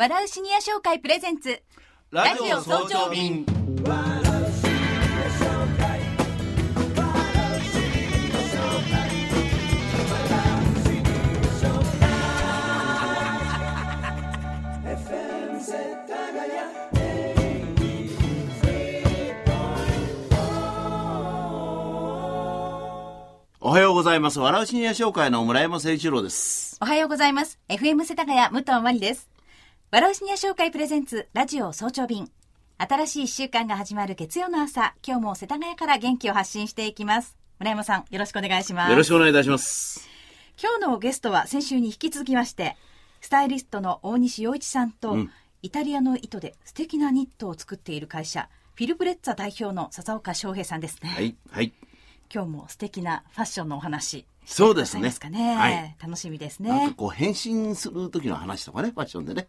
笑うシニア商会プレゼンツラジオ早朝便おはようございます。笑うシニア商会の村山誠一郎です。おはようございます FM 世田谷武藤真理です笑うシニア商会プレゼンツラジオ早朝便。新しい一週間が始まる月曜の朝。今日も世田谷から元気を発信していきます。村山さんよろしくお願いします。よろしくお願いいたします。今日のゲストは先週に引き続きましてスタイリストの大西洋一さんと、うん。イタリアの糸で素敵なニットを作っている会社フィルブレッツァ代表の笹岡翔平さんですね、はい、はい。今日も素敵なファッションのお話そうですね。すかね、はい。楽しみですね。なんかこう変身する時の話とかね、ファッションでね。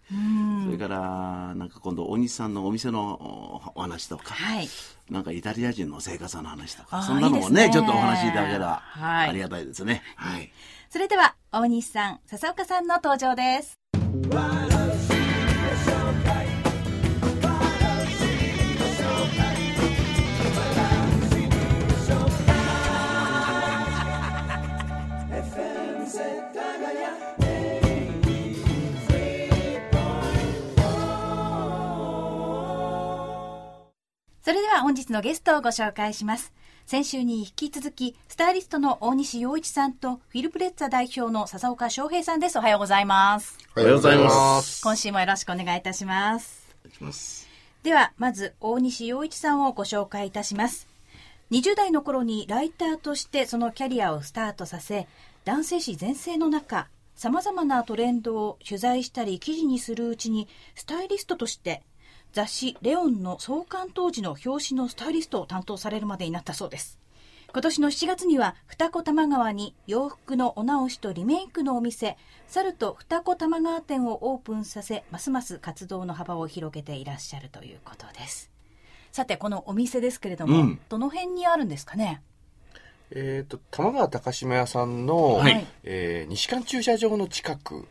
それから、なんか今度大西さんのお店のお話とか、はい。なんかイタリア人の生活の話とか、そんなのもねね。ちょっとお話しいただければはい。ありがたいですね。はい。それでは大西さん笹岡さんの登場ですそれでは本日のゲストをご紹介します。先週に引き続き、スタイリストの大西洋一さんと、フィルプレッツァ代表の笹岡翔平さんです。おはようございます。おはようございます。今週もよろしくお願いいたします。ます。では、まず、大西洋一さんをご紹介いたします。20代の頃にライターとしてそのキャリアをスタートさせ、男性誌全盛の中、様々なトレンドを取材したり記事にするうちに、スタイリストとして、雑誌レオンの創刊当時の表紙のスタイリストを担当されるまでになったそうです。今年の7月には二子玉川に洋服のお直しとリメイクのお店サルト二子玉川店をオープンさせますます活動の幅を広げていらっしゃるということです。さてこのお店ですけれども、うん。どの辺にあるんですかね？えー、と玉川高島屋さんの、はい。えー西館駐車場の近く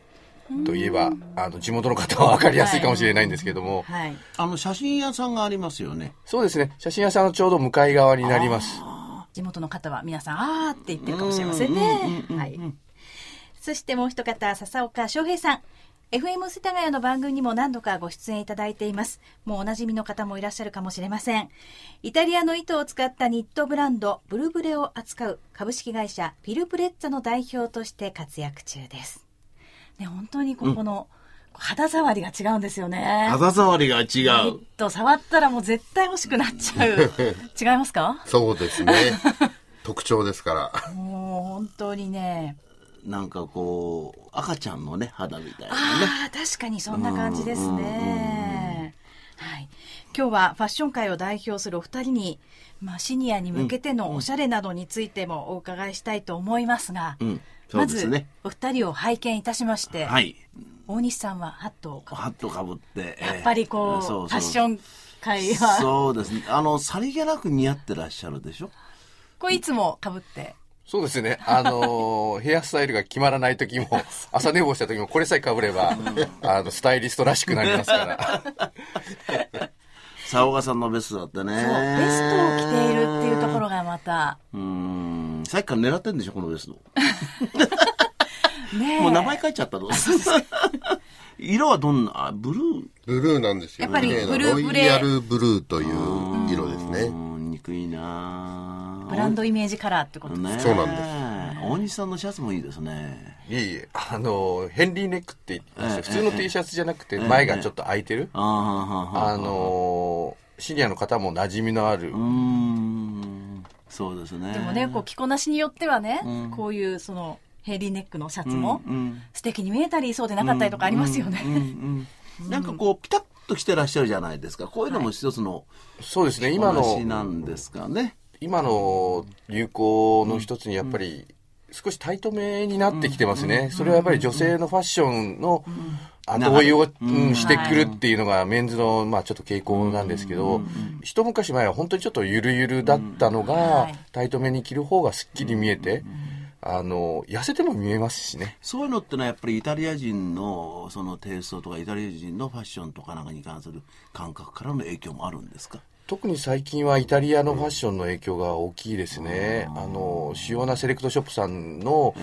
といえばあの地元の方は分かりやすいかもしれないんですけども、はい。あの、写真屋さんがありますよね。そうですね。写真屋さんのちょうど向かい側になります。地元の方は皆さんあーって言ってるかもしれませんね。はい。そしてもう一方笹岡翔平さん。FM 世田谷の番組にも何度かご出演いただいています。もうおなじみの方もいらっしゃるかもしれません。イタリアの糸を使ったニットブランド、ブルブレを扱う株式会社フィルプレッツァの代表として活躍中です。ね、本当にここの肌触りが違うんですよね。肌触りが違う。ト触ったらもう絶対欲しくなっちゃう。違いますか？そうですね。特徴ですから。もう本当にね。なんかこう、赤ちゃんのね、肌みたいなね。ああ、確かにそんな感じですね。はい。今日はファッション界を代表するお二人に、まあ、シニアに向けてのおしゃれなどについてもお伺いしたいと思いますが、うん。そうまずお二人を拝見いたしまして、はい。大西さんはハットをかぶハットかぶって。やっぱりこう、そうそう。ファッション界は、そうですね。あの、さりげなく似合ってらっしゃるでしょ？これいつもかぶって、そうですね。あのー ヘアスタイルが決まらない時も 朝寝坊した時もこれさえかぶればあのスタイリストらしくなりますから 沢岡さんのベストだってね。そう、ベストを着ているっていうところがまた、うーん。さっきから狙ってんでしょ、このベスト。ねえもう名前書いちゃったの？色はどんな、あブルーブルーなんですよ。やっぱりブルーブレロイヤルブルーという色ですね。うん、憎いなブランドイメージカラーってことですね。ねそうなんです。大西さんのシャツもいいですね。いえいえあのーヘンリーネックって言ってましてええ普通の T シャツじゃなくて前がちょっと開いてる。あーはーはーはーあのーシニアの方も馴染みのある。うーん。そうですね。でもね、こう着こなしによってはね、こういうそのヘイリーネックのシャツもうんうん。素敵に見えたりそうでなかったりとかありますよね。うんうん なんかこう、ピタッと着てらっしゃるじゃないですか。こういうのも一つのそうですね。今話のなんですかね。今の流行の一つにやっぱり少しタイトめになってきてますね。それはやっぱり女性のファッションの後追いを、うんしてくるっていうのがメンズの、まあちょっと傾向なんですけど、一昔前は本当にちょっとゆるゆるだったのが、はい。タイトめに着る方がすっきり見えて、あの、痩せても見えますしね。そういうのってのはやっぱりイタリア人のそのテイストとかイタリア人のファッションとかなんかに関する感覚からの影響もあるんですか？特に最近はイタリアのファッションの影響が大きいですね。あの、主要なセレクトショップさんの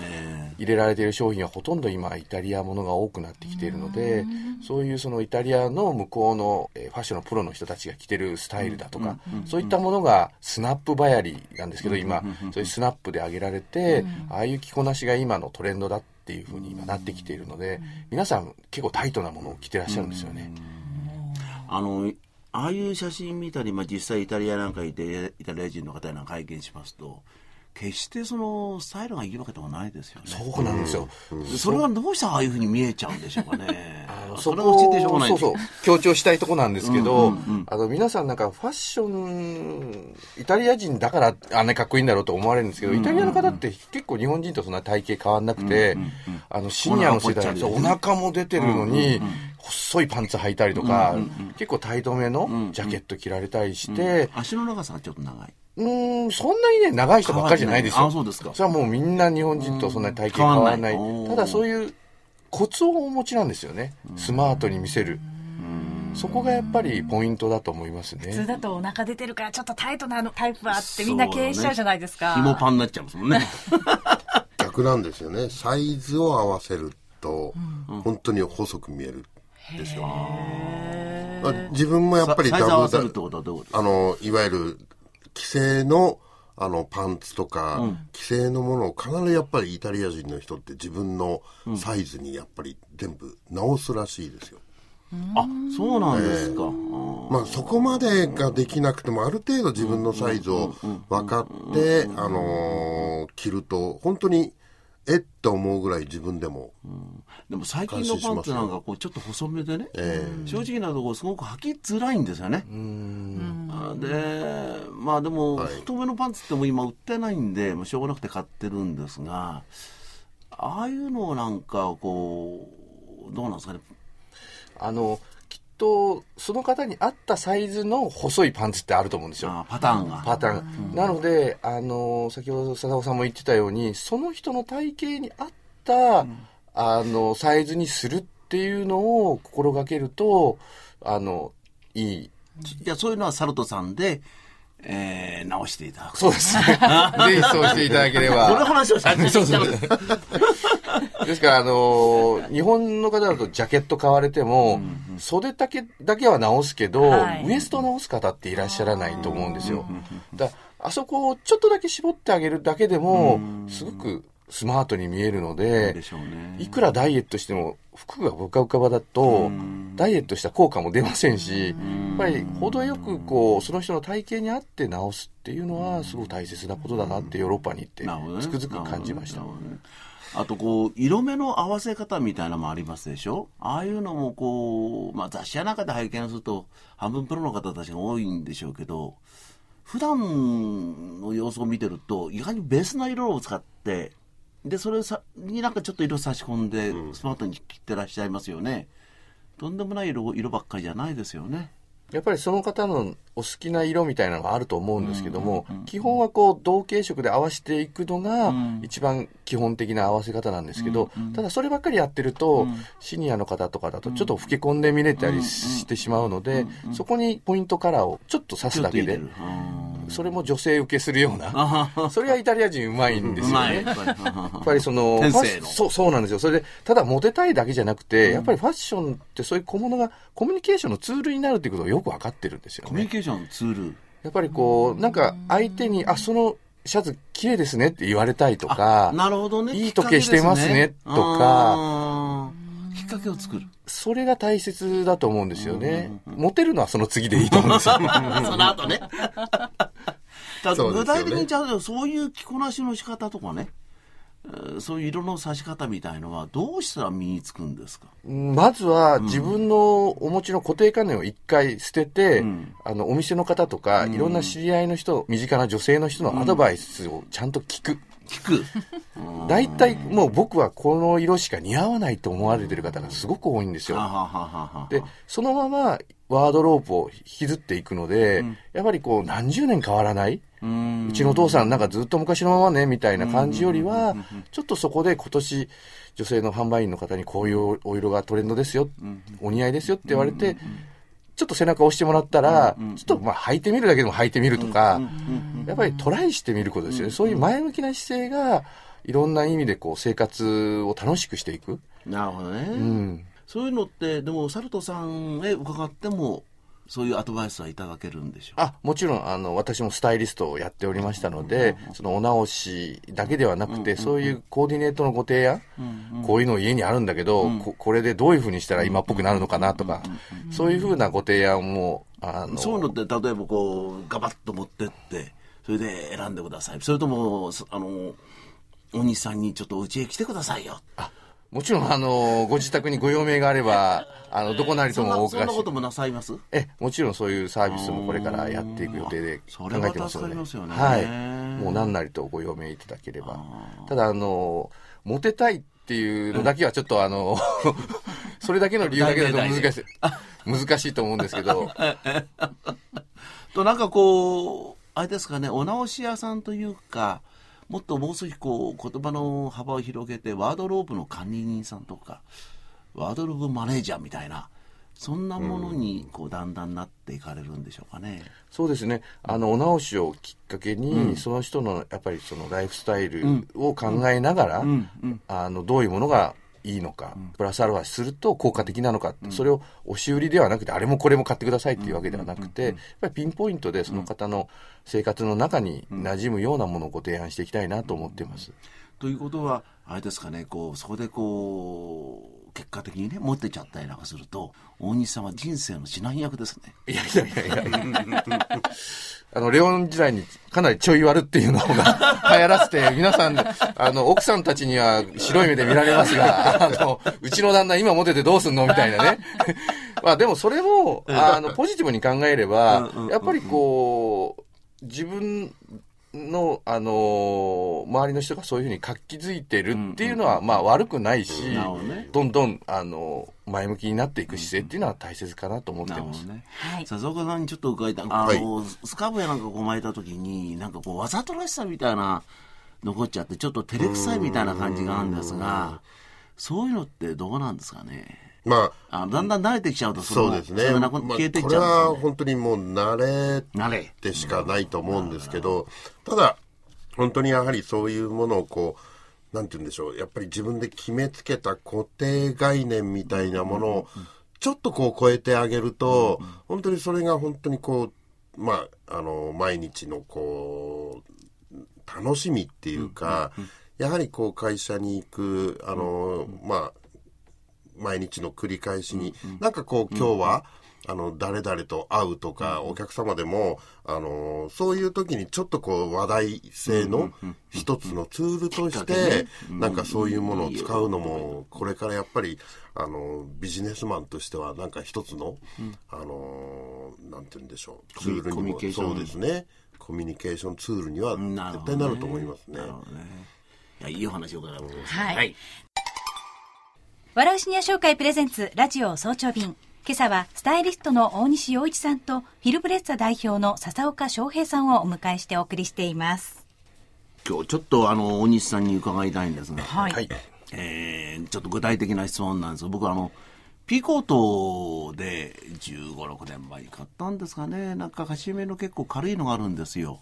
入れられている商品はほとんど今イタリアものが多くなってきているので、そういうそのイタリアの向こうのえーファッションのプロの人たちが着てるスタイルだとか、そういったものがスナップばやりなんですけど、今、そういうスナップで上げられて、ああいう着こなしが今のトレンドだっていうふうに今なってきているので、皆さん結構タイトなものを着てらっしゃるんですよね。あのああいう写真見たり、まあ、実際イタリアなんかいてイタリア人の方なんか拝見しますと決してそのスタイルがいいわけではないですよね。そうなんですよ。でそれはどうしてああいうふうに見えちゃうんでしょうかね。そそれは教えてしょうがないんそうそう。強調したいとこなんですけど、あの皆さんなんかファッションイタリア人だからあんなにかっこいいんだろうと思われるんですけど、イタリアの方って結構日本人とそんな体型変わんなくて、あのシニアの世代お腹ぽっちゃりそうお腹も出てるのに、細いパンツ履いたりとか、結構タイトめのジャケット着られたりして、足の長さがちょっと長い。うーん、そんなにね、長い人ばっかりじゃないですよ。あそうですか。それはもうみんな日本人とそんなに体型変わらない。変わんない。ただそういうコツをお持ちなんですよね。スマートに見せる。そこがやっぱりポイントだと思います普通ね。だとお腹出てるからちょっとタイトなタイプはあってみんな経営しちゃうじゃないですか。紐パンになっちゃいますもんね 逆なんですよね。サイズを合わせると、本当に細く見えるんですよ。まあ自分もやっぱりダブるってことはどういうことあの、いわゆる、既製の、あの、パンツとか、既製のものを必ずやっぱりイタリア人の人って自分のサイズにやっぱり全部直すらしいですよ。あそうなんですか、まあそこまでができなくてもある程度自分のサイズを分かって、あのー着ると本当にえっと思うぐらい自分でも、でも最近のパンツなんかこうちょっと細めでね、正直なところすごく履きづらいんですよね。あでまあでも太めのパンツっても今売ってないんで、まあ、しょうがなくて買ってるんですがああいうのをなんかこうどうなんですかねあの、きっとその方に合ったサイズの細いパンツってあると思うんですよ。あパターンが。パターン。なので、あの、先ほど佐々さんも言ってたように、その人の体型に合った、あの、サイズにするっていうのを心がけると、あの、いい。じゃあそういうのはサルトさんで、えー直していただく。そうですね。ぜひそうしていただければ。この話を最初にそう言そうったのですから、あのー日本の方だとジャケット買われても、袖だけだけは直すけど、はい。ウエストを直す方っていらっしゃらないと思うんですよ。だあそこをちょっとだけ絞ってあげるだけでも、すごくスマートに見えるのでで、ね。いくらダイエットしても服がブカブカだと、ダイエットした効果も出ませんし、やっぱり程よくこう、その人の体型に合って直すっていうのはすごく大切なことだなってヨーロッパに行ってつくづく感じましたあとこう色目の合わせ方みたいなのもありますでしょ？ああいうのもこう、まあ、雑誌や中で拝見すると半分プロの方たちが多いんでしょうけど普段の様子を見てると意外にベースな色を使ってでそれさになんかちょっと色差し込んでスマートに切ってらっしゃいますよね、とんでもない色色ばっかりじゃないですよねやっぱりその方のお好きな色みたいなのがあると思うんですけども、基本はこう同系色で合わせていくのが一番基本的な合わせ方なんですけど、ただそればっかりやってると、シニアの方とかだとちょっと老け込んで見れたりしてしまうので、そこにポイントカラーをちょっと刺すだけでそれも女性受けするような、それはイタリア人うまいんですよね。やっぱりその、そう、そうなんですよ。それで、ただモテたいだけじゃなくて、やっぱりファッションってそういう小物がコミュニケーションのツールになるっていうことをよくわかってるんですよコミュニね。ケーションツール。やっぱりこう、なんか相手に、あ、そのシャツ綺麗ですねって言われたいとか、なるほどね。いい時計してますねとかきっかけを作る。それが大切だと思うんですよね。モテるのはその次でいいと思うんですよ。その後ね。だ具体的にじゃあそういう着こなしの仕方とかね、えーそういう色の差し方みたいのはどうしたら身につくんですか？まずは自分のお持ちの固定観念を一回捨てて、んあの、お店の方とか、いろんな知り合いの人、身近な女性の人のアドバイスをちゃんと聞く。聞く。大体もう僕はこの色しか似合わないと思われてる方がすごく多いんですよ。で、そのままワードロープを引きずっていくので、やっぱりこう何十年変わらない？うちのお父さんなんかずっと昔のままね、みたいな感じよりは、ちょっとそこで今年、女性の販売員の方にこういうお色がトレンドですよ、お似合いですよって言われて、ちょっと背中を押してもらったら、ちょっとまあ履いてみるだけでも履いてみるとか、やっぱりトライしてみることですよね。そういう前向きな姿勢が、いろんな意味でこう生活を楽しくしていく。なるほどね。うん。そういうのって、でも、サルトさんへ伺っても、そういうアドバイスはいただけるんでしょう？あ、もちろん、あの、私もスタイリストをやっておりましたので、そのお直しだけではなくて、そういうコーディネートのご提案、こういうの家にあるんだけど、ここれでどういうふうにしたら今っぽくなるのかなとか、そういうふうなご提案も、あの、そういうのって、例えばこう、ガバッと持ってって、それで選んでください。それとも、そあの、お兄さんにちょっとうちへ来てくださいよ。もちろん、あの、ご自宅にご用命があれば、あの、どこなりともお伺しそんなこともなさいます？え、もちろんそういうサービスもこれからやっていく予定で考それはえてますので。助かりますよねはい。もう何なりとご用命いただければ。ただ、あの、モテたいっていうのだけはちょっとあの、それだけの理由だけだと難しい、難しいと思うんですけど、と、なんかこう、あれですかね、お直し屋さんというか、もっともう少しこう、言葉の幅を広げて、ワードローブの管理人さんとか、ワードローブマネージャーみたいな、そんなものに、こう、だんだんなっていかれるんでしょうかね。そうですね。あの、お直しをきっかけに、その人の、やっぱりそのライフスタイルを考えながら、あの、どういうものがいいのか、プラスアルファすると効果的なのか、それを押し売りではなくて、あれもこれも買ってくださいっていうわけではなくて、やっぱりピンポイントでその方の生活の中に馴染むようなものをご提案していきたいなと思っています。ということは、あれですかね、こう、そこでこう、結果的にね、持ってっちゃったりなんかすると、大西さんは人生の指南役ですね。いやいやいやいや。あの、レオン時代にかなりちょい悪っていうのが 流行らせて、皆さん、あの、奥さんたちには白い目で見られますが、あの、うちの旦那今モテてどうすんのみたいなね。まあでもそれも、あの、ポジティブに考えれば、やっぱりこう、自分の、あの周りの人がそういうふうに活気づいてるっていうのは、まあ悪くないし、ねどんどん、あの前向きになっていく姿勢っていうのは大切かなと思ってます。ね。はい笹岡さんにちょっと伺いたい。あの、スカーフやなんかこう巻いた時に、なんかこう、わざとらしさみたいな、残っちゃって、ちょっと照れくさいみたいな感じがあるんですが、そういうのってどうなんですかね？まあ、あだんだん慣れてきちゃうと、そうですね。まあ消えてっこれ。は本当にもう慣れ慣れ。でしかないと思うんですけど、ただ、本当にやはりそういうものをこう、なんて言うんでしょう、やっぱり自分で決めつけた固定概念みたいなものを、ちょっとこう超えてあげると、本当にそれが本当にこう、まあ、あの、毎日のこう、楽しみっていうか、やはりこう会社に行く、あの、まあ、毎日の繰り返しに、なんかこう今日は、あの、誰々と会うとか、お客様でも、あの、そういう時にちょっとこう話題性の一つのツールとして、なんかそういうものを使うのも、これからやっぱり、あの、ビジネスマンとしてはなんか一つの、あの、なんて言うんでしょう、ツールコミにも、ュニケーション。そうですね、コミュニケーションツールには絶対なると思いますね。な。るほどね。いや、いいお話を伺います。はい笑うシニア紹介プレゼンツラジオ早朝便。今朝はスタイリストの大西洋一さんとフィルブレッツァ代表の笹岡翔平さんをお迎えしてお送りしています。今日ちょっとあの、大西さんに伺いたいんですが、はい。はい。えーちょっと具体的な質問なんですが僕あの、ピーコートで15、6年前に買ったんですかね。なんかカシミヤの結構軽いのがあるんですよ。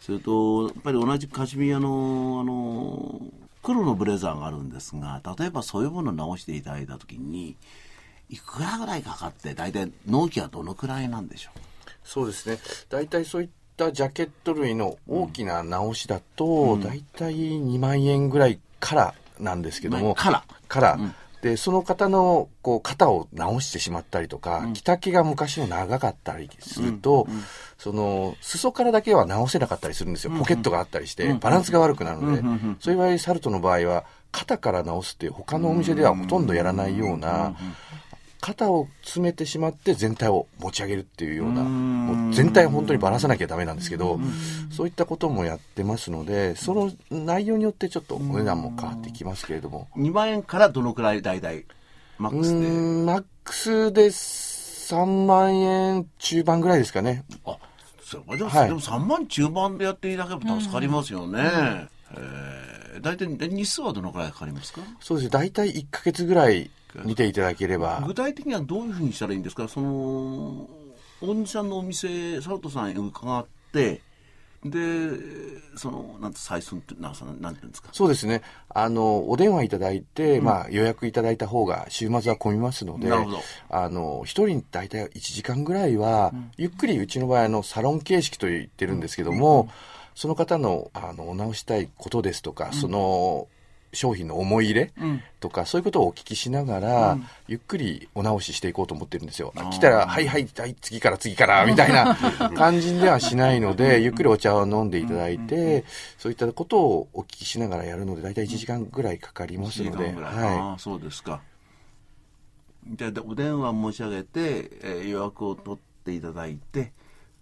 それと、やっぱり同じカシミヤの、あの、黒のブレザーがあるんですが、例えばそういうものを直していただいたときに、いくらぐらいかかって、大体納期はどのくらいなんでしょそうですね。大体そういったジャケット類の大きな直しだと、大体2万円ぐらいからなんですけども。からから。で、その方の、こう、肩を直してしまったりとか、着丈が昔の長かったりすると、その、裾からだけは直せなかったりするんですよ。ポケットがあったりして、バランスが悪くなるので、そういう場合、サルトの場合は、肩から直すっていう他のお店ではほとんどやらないような、肩を詰めてしまって全体を持ち上げるっていうような、もう全体を本当にばらさなきゃダメなんですけど、そういったこともやってますので、その内容によってちょっとお値段も変わってきますけれども、う ?2 万円からどのくらい大体、マッうクスで？マックスで3万円中盤ぐらいですかね。あ、そうかでも,、はいでも3万中盤でやっていただければ助かりますよね。えー大体日数はどのくらいかかりますか？そうですね。大体1ヶ月ぐらい見ていただければ。具体的にはどういうふうにしたらいいんですか？その、大西さんのお店、サルトさんへ伺って、で、その、なんて採寸って、なんさなんていうんですか？そうですね。あの、お電話いただいて、まあ予約いただいた方が週末は混みますので、あの、一人大体1時間ぐらいは、ゆっくりうちの場合あの、サロン形式と言ってるんですけども、その方の、あの、お直したいことですとか、その、商品の思い入れとか、そういうことをお聞きしながら、ゆっくりお直ししていこうと思ってるんですよ。来たら、はいはい、はい、次から次から、みたいな 感じではしないので、ゆっくりお茶を飲んでいただいて、そういったことをお聞きしながらやるので、大体1時間ぐらいかかります1時ので、間ぐらい。はああ、そうですか。じゃあ、でお電話申し上げて、えー予約を取っていただいて、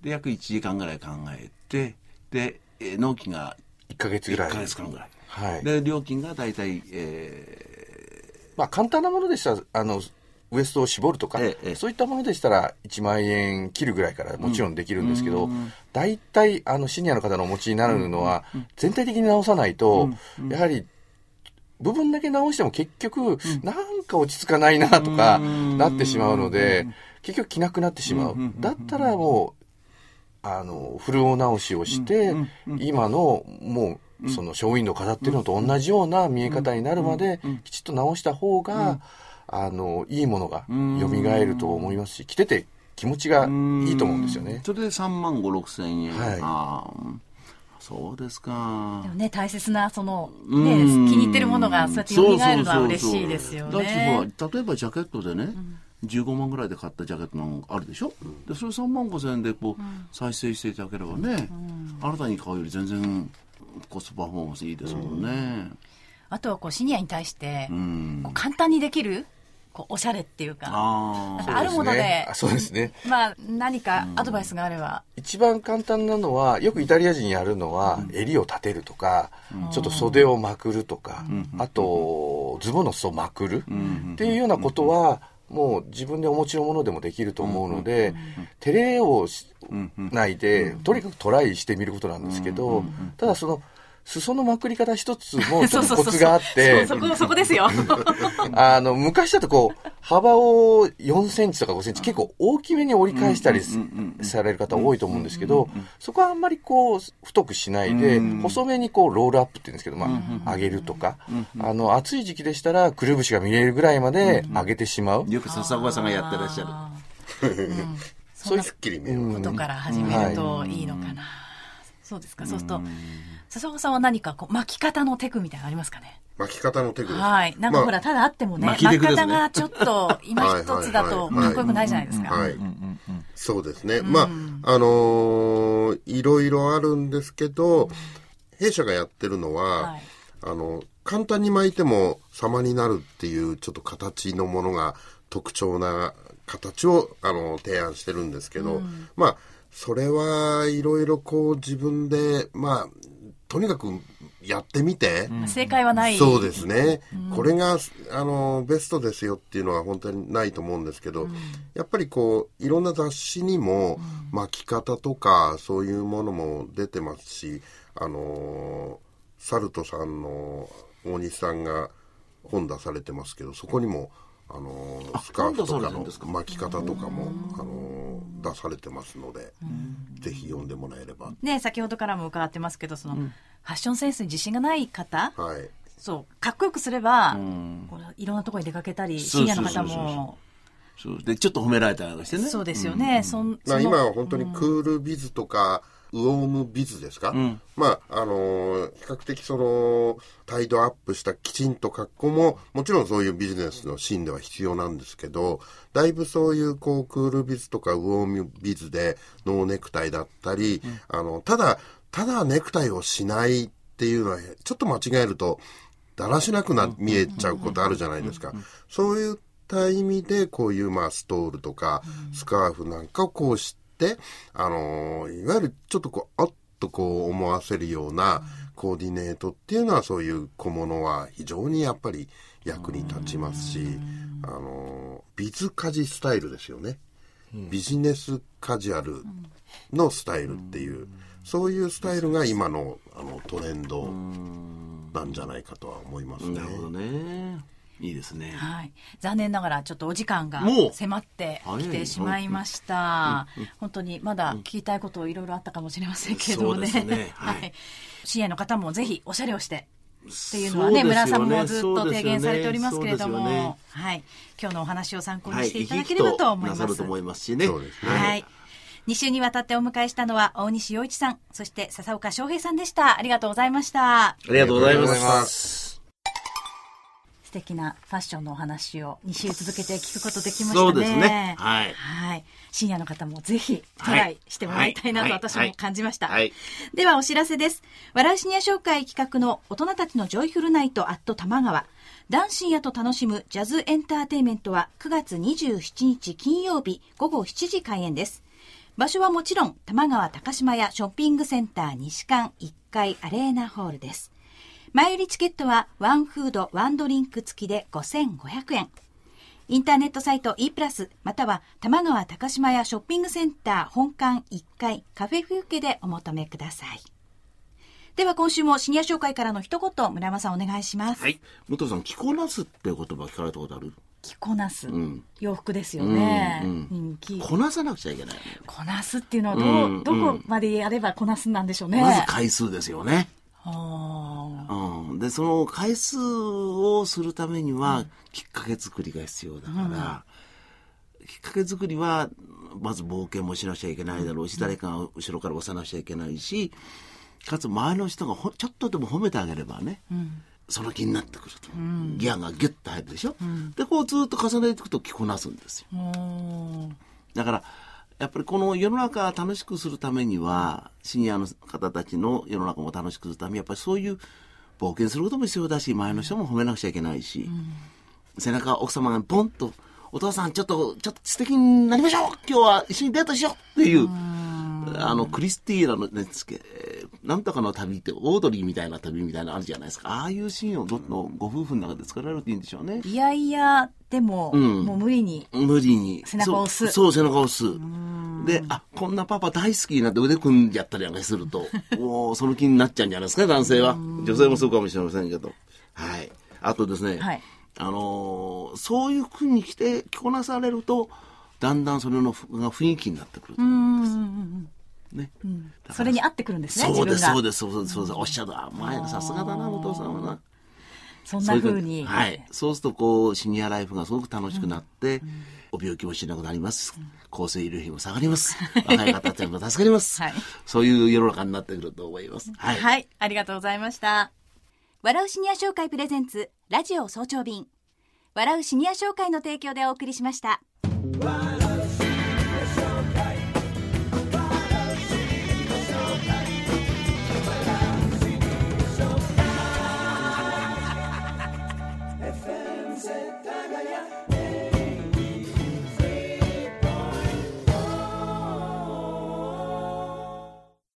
で、約1時間ぐらい考えて、で、えー納期がい。1ヶ月ぐら1い。ヶ月間ぐらい。はい。で、料金が大体、えまあ、簡単なものでしたら、あの、ウエストを絞るとか、ええそういったものでしたら1万円切るぐらいからもちろんできるんですけど、大体、あの、シニアの方のお持ちになるのは、全体的に直さないと、やはり、部分だけ直しても結局、なんか落ち着かないなとか、なってしまうので、結局着なくなってしまう。だったらもう、あの、フルお直しをして、今の、もう、その、ショーウィンドウ飾ってるのと同じような見え方になるまで、きちっと直した方が、あの、いいものが蘇ると思いますし、着てて気持ちがいいと思うんですよね。ー。それで3万5、6千円。はい。そうですか。で。もね、大切な、その、うん。ね、気に入ってるものがそうやって蘇るのは嬉しいですよね。ら例えばジャケットでね、15万ぐらいで買ったジャケットなんかあるでしょ、でそれ3万5千円でこう、再生していただければね、新たに買うより全然コストパフォーマンスいいですもんね。あとはこう、シニアに対してう、ん。こう簡単にできる、こう、おしゃれっていうか、ああ。るものでそうですね。まあ、何かアドバイスがあれば、一番簡単なのは、よくイタリア人やるのは、襟を立てるとか、ちょっと袖をまくるとか、あと、ズボンの裾をまくるっていうようなことは、もう自分でお持ちのものでもできると思うので、照れをしないで、とにかくトライしてみることなんですけど、ただその、裾のまくり方一つも ちょっとコツがあって、そうそこ、そこですよ。あの、昔だとこう、幅を4センチとか5センチ、結構大きめに折り返したりすされる方多いと思うんですけど、そこはあんまりこう、太くしないで、細めにこう、ロールアップっていうんですけど、まあ、上げるとか、あの、暑い時期でしたら、くるぶしが見れるぐらいまで上げてしまう。よく笹岡さんがやってらっしゃる。そんなすっきり見える。かことから始めるといいのかな。そうですか。そうすると、笹岡さんは何かこう巻き方のテクみたいなのありますかね？巻き方のテクですはい。なんかほら、ただあってもね、巻巻き方がちょっと今一つだとかっこよくないじゃないですか。はい。そうですね。まあ、あのーいろいろあるんですけど、弊社がやってるのは、はいあの、簡単に巻いても様になるっていうちょっと形のものが特徴な形を、あの、提案してるんですけど、まあ、それはいろいろこう自分で、まあ、とにかくやってみて、正解はない。そうですね、これがあのベストですよっていうのは本当にないと思うんですけど、やっぱりこういろんな雑誌にも巻き方とかそういうものも出てますしあのサルトさんの大西さんが本出されてますけどそこにもあのスカーフとかのてるんですか？巻き方とかもあの出されてますので、ぜひ読んでもらえれば。ね、先ほどからも伺ってますけど、その、ファッションセンスに自信がない方、はい。そう、かっこよくすれば、ん。これいろんなところに出かけたり、そうシニアの方も、そう。で、ちょっと褒められたりしてね。そうですよね。そんまそのあ、今は本当にクールビズとか、ウォームビズですか、まあ、あのー比較的その、タイドアップしたきちんと格好も、もちろんそういうビジネスのシーンでは必要なんですけど、だいぶそういうこう、クールビズとかウォームビズでノーネクタイだったり、あの、ただ、ただネクタイをしないっていうのは、ちょっと間違えると、だらしなくな、見えちゃうことあるじゃないですか。そういった意味で、こういうまあストールとか、スカーフなんかをこうして、あのーいわゆるちょっとこう、あっとこう思わせるようなコーディネートっていうのはそういう小物は非常にやっぱり役に立ちますし、あのービズカジスタイルですよね。ビジネスカジュアルのスタイルっていう、そういうスタイルが今のあのトレンドなんじゃないかとは思いますねな。るほどね。いいですね。はい。残念ながらちょっとお時間がもう迫ってきてしまいました。本当にまだ聞きたいこといろいろあったかもしれませんけれどもね。そうですねはい はい。支援の方もぜひおしゃれをしてっていうのはね、ね村さんもずっと提言されておりますけれども、ねはい。今日のお話を参考はい。にしていただければと思います。生き生きなさると思いますしね。はい。2週にわたってお迎えしたのは大西洋一さん、そして笹岡翔平さんでした。ありがとうございました。ありがとうございま。す素敵なファッションのお話を2週続けて聞くことできましたね。そうですねはいはい。シニアの方もぜひトライしてもらいたいなとはい私も感じました。はいはいではお知らせです。笑うシニア紹介企画の大人たちの Joyful Night at 玉川。男シニアと楽しむジャズエンターテイメントは9月27日金曜日午後7時開演です。場所はもちろん玉川高島屋ショッピングセンター西館1階アレーナホールです。前売りチケットはワンフードワンドリンク付きで5500円。インターネットサイト e プラスまたは玉川高島屋ショッピングセンター本館1階カフェ風景でお求めください。では今週もシニア紹介からの一言村山さんお願いします。はい。武藤さん、着こなすって言葉聞かれたことある？着こなす、ん洋服ですよね。うんうん着こなさなくちゃいけないよね。こなすっていうのはどう、うんどこまでやればこなすなんでしょうね。まず回数ですよね。あうん。で、その回数をするためには、きっかけ作りが必要だから、きっかけ作りは、まず冒険もしなくちゃいけないだろうし、誰かが後ろから押さなくちゃいけないし、かつ周りの人がほちょっとでも褒めてあげればね、その気になってくると。ギアがギュッと入るでしょ、で、こうずっと重ねていくと着こなすんですよ。だから、やっぱりこの世の中を楽しくするためには、シニアの方たちの世の中も楽しくするために、やっぱりそういう冒険することも必要だし、前の人も褒めなくちゃいけないし、背中奥様がポンと、お父さんちょっと、ちょっと素敵になりましょう。今日は一緒にデートしようっていう、あの、クリスティーナのねつけ、えーなんとかの旅って、オードリーみたいな旅みたいなのあるじゃないですか。ああいうシーンをどんどんご夫婦の中で作られるといいんでしょうね。いやいや、でも、んもう無理に。無理に。背中を押すそう、そう背中を押す。で、あ、こんなパパ大好きになって腕組んじゃったりなんかすると、おーその気になっちゃうんじゃないですか、男性は。女性もそうかもしれませんけど。はい。あとですね、はいあのーそういう風に来て着こなされると、だんだんそれのふが雰囲気になってくると思うんですよ。ね。だからそれに合ってくるんですね、そうです。そうです、そうです、そうです。おっしゃる。あ前さすがだな、お父さんはな。そんな風に。そういうはい。そうすると、こう、シニアライフがすごく楽しくなって、お病気もしなくなります。厚生医療費も下がります。若い方たちも助かります。はいそういう世の中になってくると思います。はい。はい、ありがとうございました。笑うシニア紹介プレゼンツ、ラジオ早朝便。笑うシニア紹介の提供でお送りしました。笑